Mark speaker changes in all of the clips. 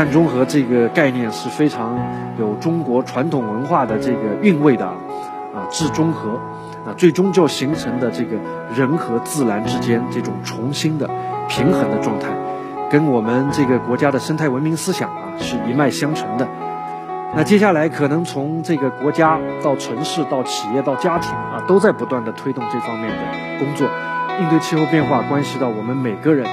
Speaker 1: 碳中和这个概念是非常有中国传统文化的这个韵味的啊，啊，至中和，啊，最终就形成的这个人和自然之间这种重新的平衡的状态，跟我们这个国家的生态文明思想啊是一脉相承的。那接下来可能从这个国家到城市到企业到家庭啊，都在不断的推动这方面的工作。应对气候变化关系到我们每个人，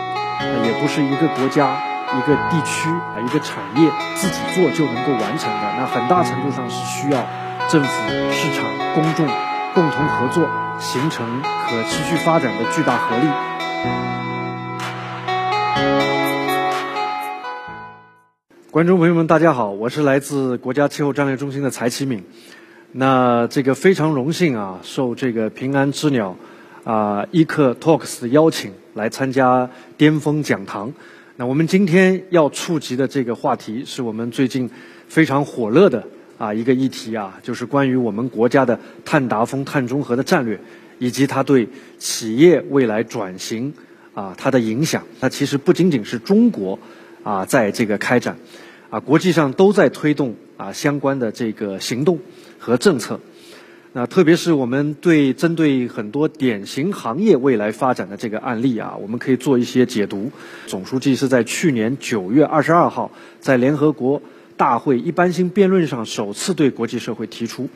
Speaker 1: 也不是一个国家。一个地区啊，一个产业自己做就能够完成的，那很大程度上是需要政府、市场、公众共同合作，形成可持续发展的巨大合力。观众朋友们，大家好，我是来自国家气候战略中心的柴启敏。那这个非常荣幸啊，受这个平安之鸟啊 Eco Talks 的邀请，来参加巅峰讲堂。那我们今天要触及的这个话题，是我们最近非常火热的啊一个议题啊，就是关于我们国家的碳达峰、碳中和的战略，以及它对企业未来转型啊它的影响。它其实不仅仅是中国啊在这个开展，啊国际上都在推动啊相关的这个行动和政策。那特别是我们对针对很多典型行业未来发展的这个案例啊，我们可以做一些解读。总书记是在去年九月二十二号在联合国大会一般性辩论上首次对国际社会提出，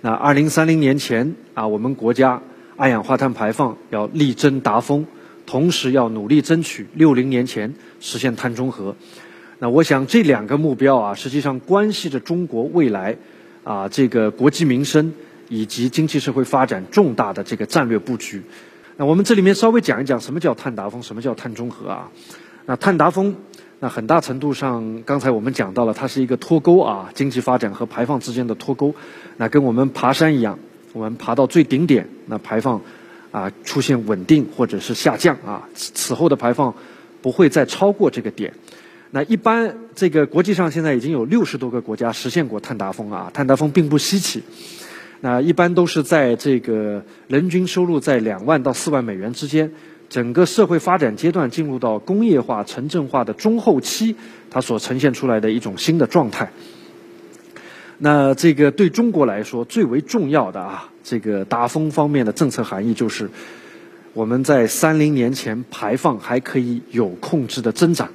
Speaker 1: 那二零三零年前啊，我们国家二氧化碳排放要力争达峰，同时要努力争取六零年前实现碳中和。那我想这两个目标啊，实际上关系着中国未来啊这个国计民生。以及经济社会发展重大的这个战略布局，那我们这里面稍微讲一讲什么叫碳达峰，什么叫碳中和啊？那碳达峰，那很大程度上，刚才我们讲到了，它是一个脱钩啊，经济发展和排放之间的脱钩。那跟我们爬山一样，我们爬到最顶点，那排放啊出现稳定或者是下降啊，此后的排放不会再超过这个点。那一般这个国际上现在已经有六十多个国家实现过碳达峰啊，碳达峰并不稀奇。那一般都是在这个人均收入在两万到四万美元之间，整个社会发展阶段进入到工业化、城镇化的中后期，它所呈现出来的一种新的状态。那这个对中国来说最为重要的啊，这个达峰方面的政策含义就是，我们在三零年前排放还可以有控制的增长。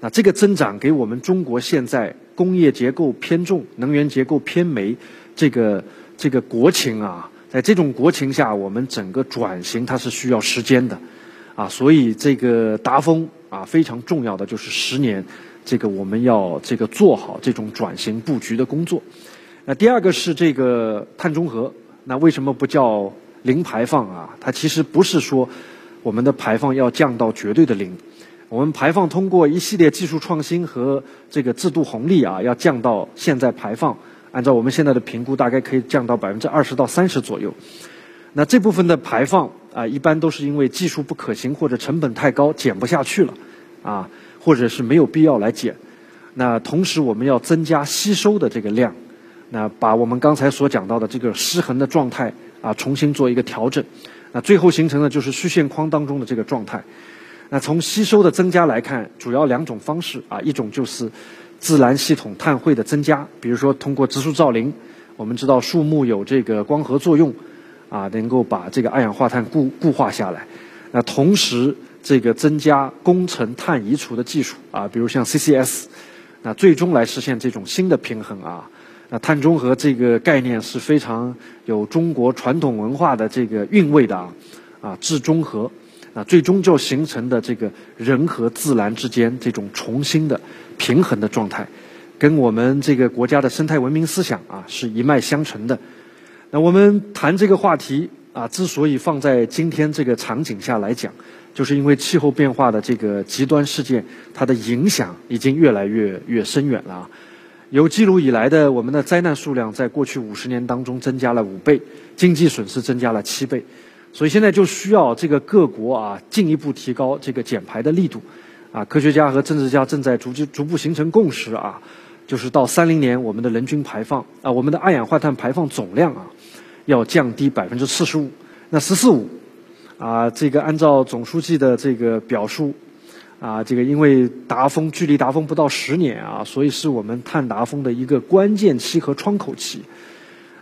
Speaker 1: 那这个增长给我们中国现在工业结构偏重、能源结构偏煤这个。这个国情啊，在这种国情下，我们整个转型它是需要时间的，啊，所以这个达峰啊非常重要的就是十年，这个我们要这个做好这种转型布局的工作。那第二个是这个碳中和，那为什么不叫零排放啊？它其实不是说我们的排放要降到绝对的零，我们排放通过一系列技术创新和这个制度红利啊，要降到现在排放。按照我们现在的评估，大概可以降到百分之二十到三十左右。那这部分的排放啊，一般都是因为技术不可行或者成本太高，减不下去了，啊，或者是没有必要来减。那同时我们要增加吸收的这个量，那把我们刚才所讲到的这个失衡的状态啊，重新做一个调整。那最后形成的就是虚线框当中的这个状态。那从吸收的增加来看，主要两种方式啊，一种就是。自然系统碳汇的增加，比如说通过植树造林，我们知道树木有这个光合作用，啊，能够把这个二氧化碳固固化下来。那同时，这个增加工程碳移除的技术，啊，比如像 CCS，那最终来实现这种新的平衡啊。那碳中和这个概念是非常有中国传统文化的这个韵味的啊，啊，至中和。那最终就形成的这个人和自然之间这种重新的平衡的状态，跟我们这个国家的生态文明思想啊是一脉相承的。那我们谈这个话题啊，之所以放在今天这个场景下来讲，就是因为气候变化的这个极端事件，它的影响已经越来越越深远了。有记录以来的我们的灾难数量，在过去五十年当中增加了五倍，经济损失增加了七倍。所以现在就需要这个各国啊进一步提高这个减排的力度，啊，科学家和政治家正在逐渐逐步形成共识啊，就是到三零年我们的人均排放啊，我们的二氧化碳排放总量啊，要降低百分之四十五。那“十四五”，啊，这个按照总书记的这个表述，啊，这个因为达峰距离达峰不到十年啊，所以是我们碳达峰的一个关键期和窗口期。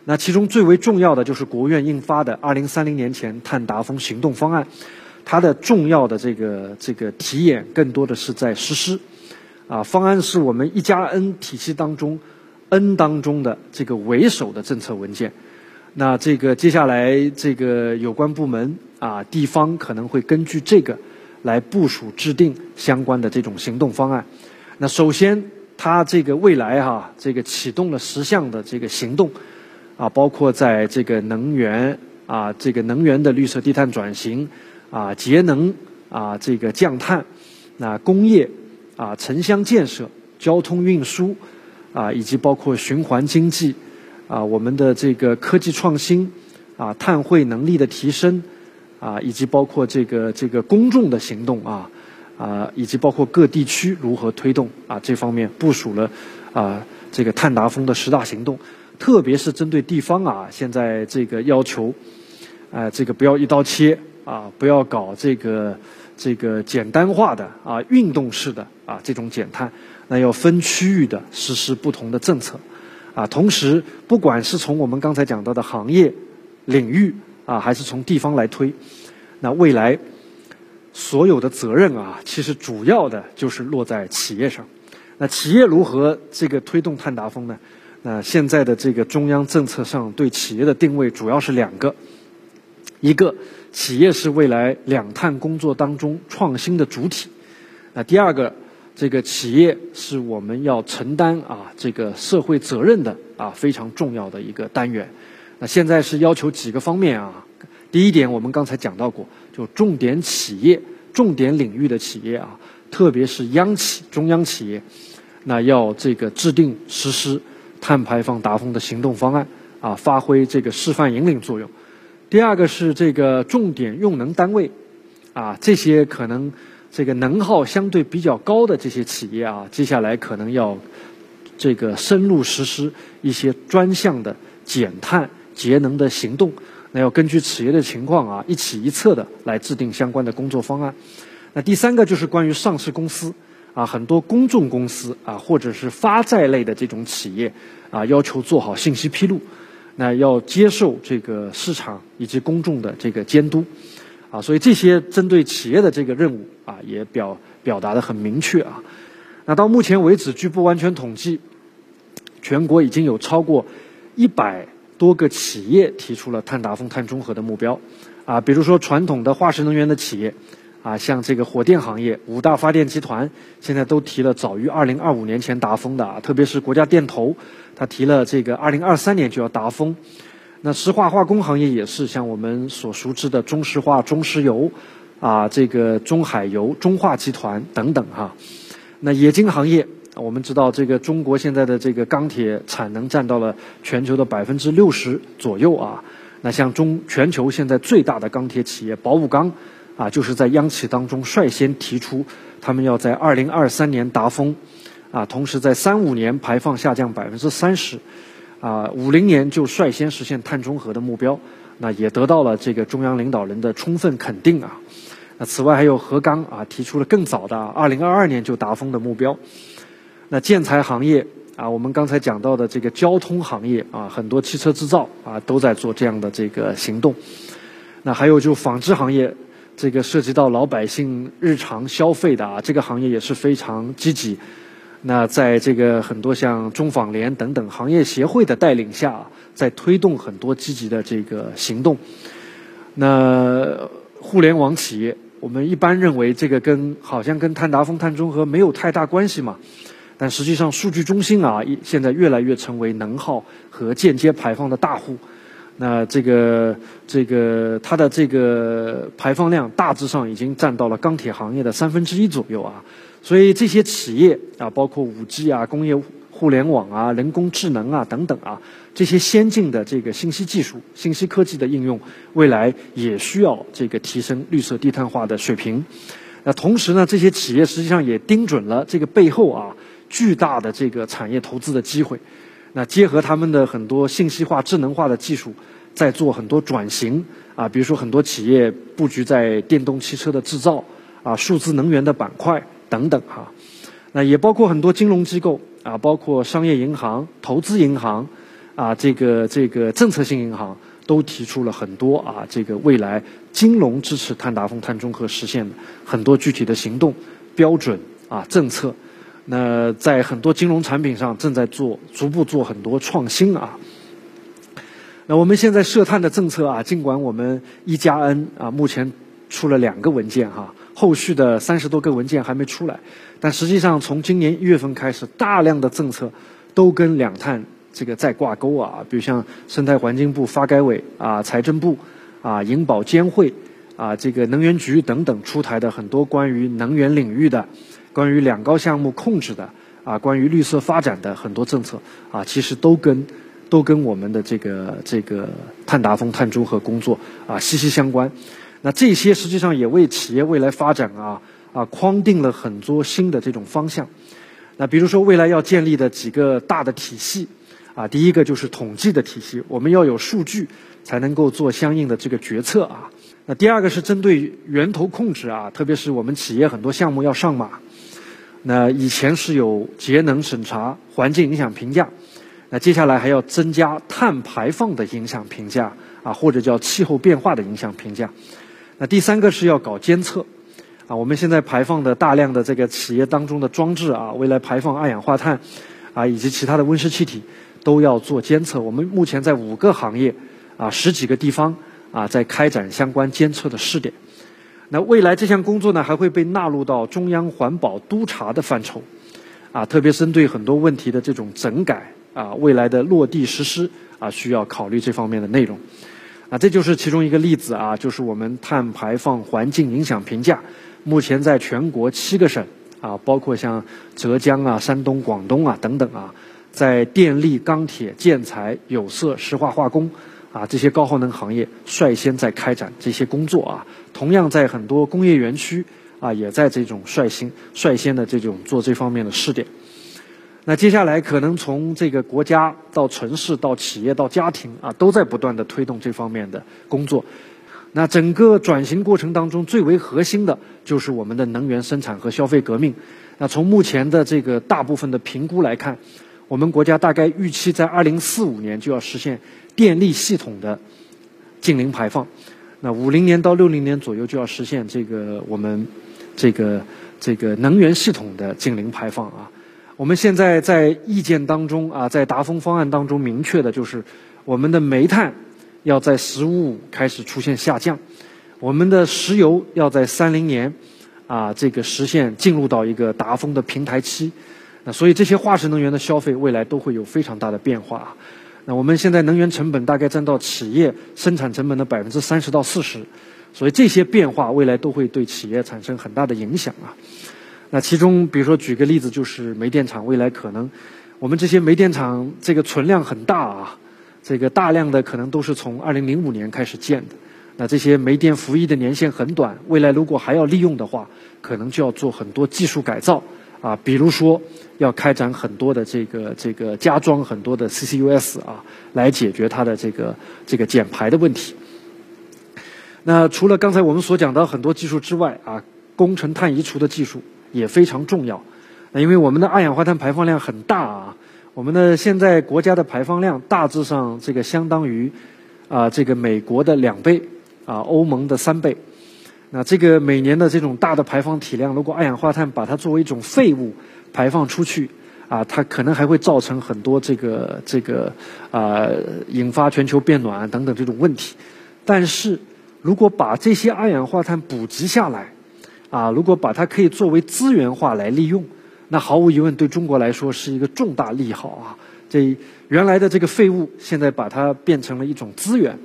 Speaker 1: 那其中最为重要的就是国务院印发的《二零三零年前碳达峰行动方案》，它的重要的这个这个体验更多的是在实施。啊，方案是我们一加 N 体系当中 N 当中的这个为首的政策文件。那这个接下来这个有关部门啊，地方可能会根据这个。来部署制定相关的这种行动方案。那首先，它这个未来哈，这个启动了十项的这个行动，啊，包括在这个能源啊，这个能源的绿色低碳转型啊，节能啊，这个降碳，那工业啊，城乡建设、交通运输啊，以及包括循环经济啊，我们的这个科技创新啊，碳汇能力的提升。啊，以及包括这个这个公众的行动啊，啊，以及包括各地区如何推动啊，这方面部署了啊，这个碳达峰的十大行动，特别是针对地方啊，现在这个要求，啊，这个不要一刀切啊，不要搞这个这个简单化的啊，运动式的啊这种减碳，那要分区域的实施不同的政策，啊，同时不管是从我们刚才讲到的行业领域。啊，还是从地方来推，那未来所有的责任啊，其实主要的就是落在企业上。那企业如何这个推动碳达峰呢？那现在的这个中央政策上对企业的定位主要是两个：一个企业是未来两碳工作当中创新的主体；那第二个，这个企业是我们要承担啊这个社会责任的啊非常重要的一个单元。那现在是要求几个方面啊？第一点，我们刚才讲到过，就重点企业、重点领域的企业啊，特别是央企、中央企业，那要这个制定实施碳排放达峰的行动方案啊，发挥这个示范引领作用。第二个是这个重点用能单位啊，这些可能这个能耗相对比较高的这些企业啊，接下来可能要这个深入实施一些专项的减碳。节能的行动，那要根据企业的情况啊，一起一策的来制定相关的工作方案。那第三个就是关于上市公司啊，很多公众公司啊，或者是发债类的这种企业啊，要求做好信息披露，那要接受这个市场以及公众的这个监督啊。所以这些针对企业的这个任务啊，也表表达的很明确啊。那到目前为止，据不完全统计，全国已经有超过一百。多个企业提出了碳达峰、碳中和的目标，啊，比如说传统的化石能源的企业，啊，像这个火电行业，五大发电集团现在都提了早于二零二五年前达峰的啊，特别是国家电投，它提了这个二零二三年就要达峰。那石化化工行业也是，像我们所熟知的中石化、中石油，啊，这个中海油、中化集团等等哈。那冶金行业。我们知道，这个中国现在的这个钢铁产能占到了全球的百分之六十左右啊。那像中全球现在最大的钢铁企业宝武钢，啊，就是在央企当中率先提出，他们要在二零二三年达峰，啊，同时在三五年排放下降百分之三十，啊，五零年就率先实现碳中和的目标，那也得到了这个中央领导人的充分肯定啊。那此外还有河钢啊，提出了更早的二零二二年就达峰的目标。那建材行业啊，我们刚才讲到的这个交通行业啊，很多汽车制造啊都在做这样的这个行动。那还有就纺织行业，这个涉及到老百姓日常消费的啊，这个行业也是非常积极。那在这个很多像中纺联等等行业协会的带领下，在推动很多积极的这个行动。那互联网企业，我们一般认为这个跟好像跟碳达峰、碳中和没有太大关系嘛。但实际上，数据中心啊，现在越来越成为能耗和间接排放的大户。那这个这个它的这个排放量大致上已经占到了钢铁行业的三分之一左右啊。所以这些企业啊，包括五 G 啊、工业互联网啊、人工智能啊等等啊，这些先进的这个信息技术、信息科技的应用，未来也需要这个提升绿色低碳化的水平。那同时呢，这些企业实际上也盯准了这个背后啊。巨大的这个产业投资的机会，那结合他们的很多信息化、智能化的技术，在做很多转型啊，比如说很多企业布局在电动汽车的制造啊数字能源的板块等等哈。那也包括很多金融机构啊，包括商业银行、投资银行啊，这个这个政策性银行都提出了很多啊，这个未来金融支持碳达峰、碳中和实现的很多具体的行动标准啊政策。那在很多金融产品上正在做逐步做很多创新啊。那我们现在涉碳的政策啊，尽管我们一加 N 啊目前出了两个文件哈，后续的三十多个文件还没出来，但实际上从今年一月份开始，大量的政策都跟两碳这个在挂钩啊，比如像生态环境部、发改委啊、财政部啊、银保监会啊、这个能源局等等出台的很多关于能源领域的。关于两高项目控制的啊，关于绿色发展的很多政策啊，其实都跟都跟我们的这个这个碳达峰、碳中和工作啊息息相关。那这些实际上也为企业未来发展啊啊框定了很多新的这种方向。那比如说未来要建立的几个大的体系啊，第一个就是统计的体系，我们要有数据才能够做相应的这个决策啊。那第二个是针对源头控制啊，特别是我们企业很多项目要上马。那以前是有节能审查、环境影响评价，那接下来还要增加碳排放的影响评价啊，或者叫气候变化的影响评价。那第三个是要搞监测啊，我们现在排放的大量的这个企业当中的装置啊，未来排放二氧化碳啊以及其他的温室气体都要做监测。我们目前在五个行业啊十几个地方啊在开展相关监测的试点。那未来这项工作呢，还会被纳入到中央环保督查的范畴，啊，特别针对很多问题的这种整改啊，未来的落地实施啊，需要考虑这方面的内容，啊，这就是其中一个例子啊，就是我们碳排放环境影响评价，目前在全国七个省啊，包括像浙江啊、山东、广东啊等等啊，在电力、钢铁、建材、有色、石化化工。啊，这些高耗能行业率先在开展这些工作啊，同样在很多工业园区啊，也在这种率先率先的这种做这方面的试点。那接下来可能从这个国家到城市到企业到家庭啊，都在不断的推动这方面的工作。那整个转型过程当中最为核心的就是我们的能源生产和消费革命。那从目前的这个大部分的评估来看，我们国家大概预期在二零四五年就要实现。电力系统的净零排放，那五零年到六零年左右就要实现这个我们这个这个能源系统的净零排放啊。我们现在在意见当中啊，在达峰方案当中明确的就是我们的煤炭要在“十五五”开始出现下降，我们的石油要在三零年啊这个实现进入到一个达峰的平台期。那所以这些化石能源的消费未来都会有非常大的变化。那我们现在能源成本大概占到企业生产成本的百分之三十到四十，所以这些变化未来都会对企业产生很大的影响啊。那其中，比如说举个例子，就是煤电厂未来可能，我们这些煤电厂这个存量很大啊，这个大量的可能都是从二零零五年开始建的，那这些煤电服役的年限很短，未来如果还要利用的话，可能就要做很多技术改造。啊，比如说要开展很多的这个这个加装很多的 CCUS 啊，来解决它的这个这个减排的问题。那除了刚才我们所讲到很多技术之外啊，工程碳移除的技术也非常重要。那因为我们的二氧化碳排放量很大啊，我们的现在国家的排放量大致上这个相当于啊这个美国的两倍啊，欧盟的三倍。那这个每年的这种大的排放体量，如果二氧化碳把它作为一种废物排放出去，啊，它可能还会造成很多这个这个啊，引发全球变暖等等这种问题。但是如果把这些二氧化碳补集下来，啊，如果把它可以作为资源化来利用，那毫无疑问对中国来说是一个重大利好啊。这原来的这个废物，现在把它变成了一种资源。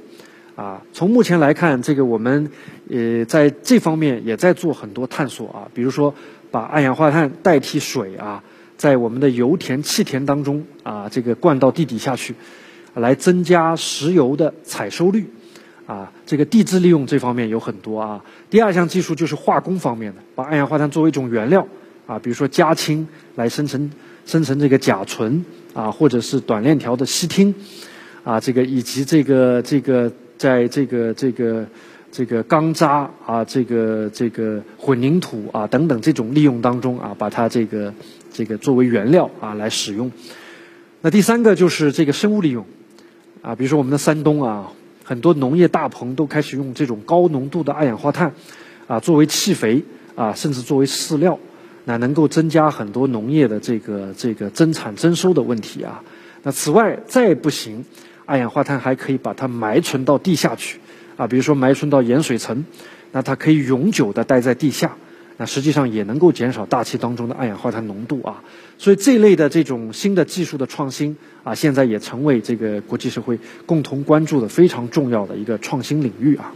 Speaker 1: 啊，从目前来看，这个我们呃在这方面也在做很多探索啊，比如说把二氧化碳代替水啊，在我们的油田、气田当中啊，这个灌到地底下去，来增加石油的采收率啊，这个地质利用这方面有很多啊。第二项技术就是化工方面的，把二氧化碳作为一种原料啊，比如说加氢来生成生成这个甲醇啊，或者是短链条的烯烃啊，这个以及这个这个。在这个这个这个钢渣啊，这个这个混凝土啊等等这种利用当中啊，把它这个这个作为原料啊来使用。那第三个就是这个生物利用啊，比如说我们的山东啊，很多农业大棚都开始用这种高浓度的二氧化碳啊作为气肥啊，甚至作为饲料，那能够增加很多农业的这个这个增产增收的问题啊。那此外再不行，二氧化碳还可以把它埋存到地下去。啊，比如说埋存到盐水层，那它可以永久的待在地下，那实际上也能够减少大气当中的二氧化碳浓度啊。所以这类的这种新的技术的创新啊，现在也成为这个国际社会共同关注的非常重要的一个创新领域啊。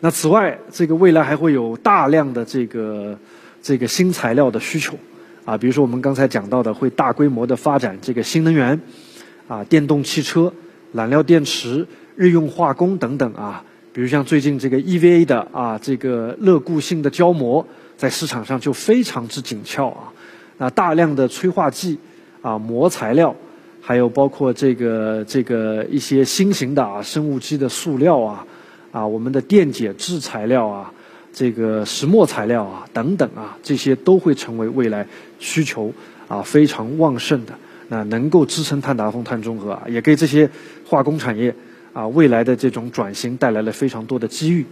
Speaker 1: 那此外，这个未来还会有大量的这个这个新材料的需求啊，比如说我们刚才讲到的，会大规模的发展这个新能源啊，电动汽车、燃料电池。日用化工等等啊，比如像最近这个 EVA 的啊，这个热固性的胶膜在市场上就非常之紧俏啊。那大量的催化剂啊、膜材料，还有包括这个这个一些新型的啊生物基的塑料啊，啊我们的电解质材料啊，这个石墨材料啊等等啊，这些都会成为未来需求啊非常旺盛的，那能够支撑碳达峰、碳中和啊，也给这些化工产业。啊，未来的这种转型带来了非常多的机遇。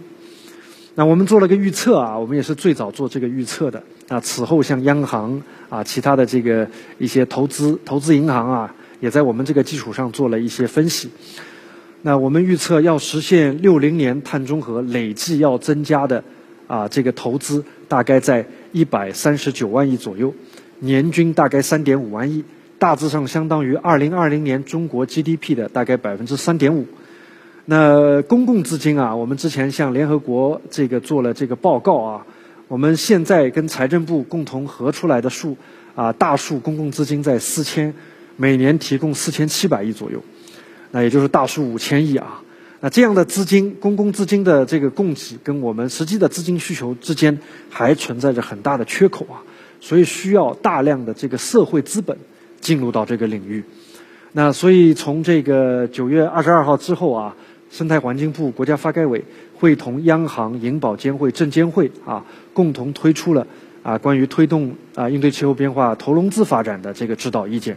Speaker 1: 那我们做了个预测啊，我们也是最早做这个预测的。啊，此后像央行啊，其他的这个一些投资投资银行啊，也在我们这个基础上做了一些分析。那我们预测要实现六零年碳中和，累计要增加的啊这个投资大概在一百三十九万亿左右，年均大概三点五万亿，大致上相当于二零二零年中国 GDP 的大概百分之三点五。那公共资金啊，我们之前向联合国这个做了这个报告啊，我们现在跟财政部共同核出来的数啊，大数公共资金在四千，每年提供四千七百亿左右，那也就是大数五千亿啊。那这样的资金，公共资金的这个供给跟我们实际的资金需求之间还存在着很大的缺口啊，所以需要大量的这个社会资本进入到这个领域。那所以从这个九月二十二号之后啊。生态环境部、国家发改委会同央行、银保监会、证监会啊，共同推出了啊关于推动啊应对气候变化投融资发展的这个指导意见。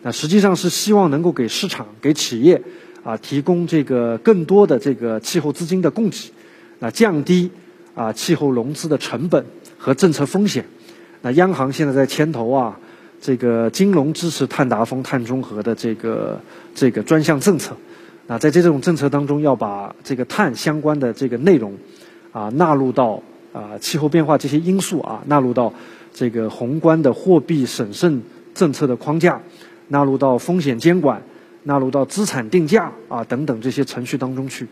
Speaker 1: 那实际上是希望能够给市场、给企业啊提供这个更多的这个气候资金的供给，那降低啊气候融资的成本和政策风险。那央行现在在牵头啊这个金融支持碳达峰、碳中和的这个这个专项政策。那在这种政策当中，要把这个碳相关的这个内容，啊纳入到啊气候变化这些因素啊纳入到这个宏观的货币审慎政策的框架，纳入到风险监管，纳入到资产定价啊等等这些程序当中去。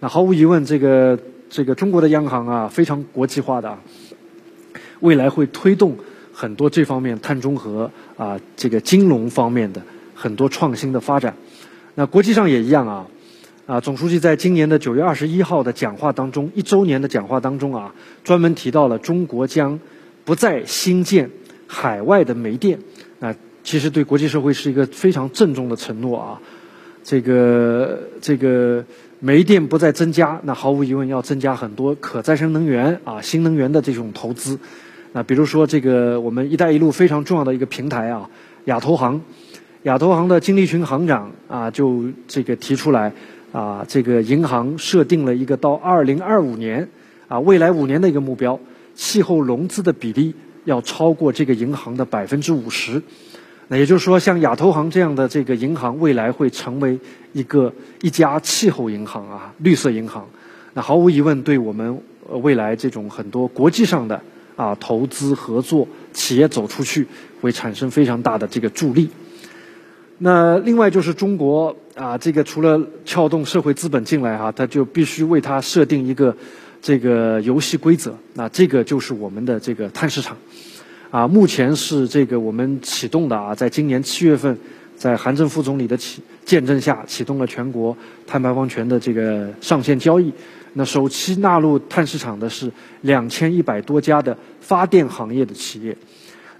Speaker 1: 那毫无疑问，这个这个中国的央行啊非常国际化的，未来会推动很多这方面碳中和啊这个金融方面的很多创新的发展。那国际上也一样啊，啊，总书记在今年的九月二十一号的讲话当中，一周年的讲话当中啊，专门提到了中国将不再新建海外的煤电。那，其实对国际社会是一个非常郑重的承诺啊。这个这个煤电不再增加，那毫无疑问要增加很多可再生能源啊、新能源的这种投资。那比如说这个我们“一带一路”非常重要的一个平台啊，亚投行。亚投行的金立群行长啊，就这个提出来啊，这个银行设定了一个到二零二五年啊，未来五年的一个目标，气候融资的比例要超过这个银行的百分之五十。那也就是说，像亚投行这样的这个银行，未来会成为一个一家气候银行啊，绿色银行。那毫无疑问，对我们未来这种很多国际上的啊投资合作、企业走出去，会产生非常大的这个助力。那另外就是中国啊，这个除了撬动社会资本进来哈，它就必须为它设定一个这个游戏规则。那这个就是我们的这个碳市场，啊，目前是这个我们启动的啊，在今年七月份，在韩正副总理的启见证下，启动了全国碳排放权的这个上线交易。那首期纳入碳市场的是两千一百多家的发电行业的企业。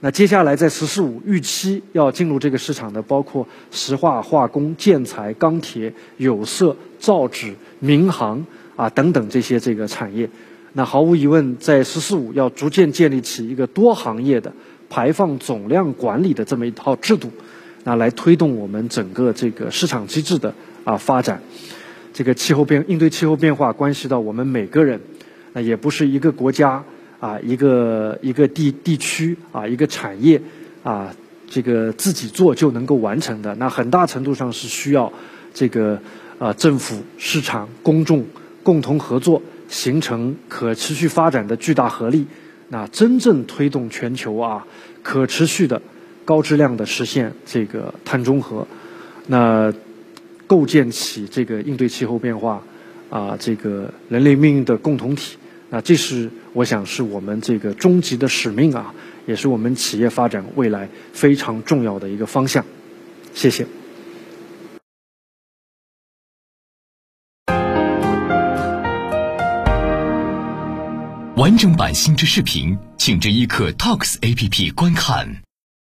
Speaker 1: 那接下来在“十四五”预期要进入这个市场的，包括石化、化工、建材、钢铁、有色、造纸、民航啊等等这些这个产业。那毫无疑问，在“十四五”要逐渐建立起一个多行业的排放总量管理的这么一套制度，那来推动我们整个这个市场机制的啊发展。这个气候变应对气候变化关系到我们每个人，那也不是一个国家啊一个一个地地区啊一个产业啊这个自己做就能够完成的。那很大程度上是需要这个啊政府、市场、公众共同合作。形成可持续发展的巨大合力，那真正推动全球啊可持续的、高质量的实现这个碳中和，那构建起这个应对气候变化啊这个人类命运的共同体，那这是我想是我们这个终极的使命啊，也是我们企业发展未来非常重要的一个方向。谢谢。
Speaker 2: 完整版新知视频，请至一刻 Talks APP 观看。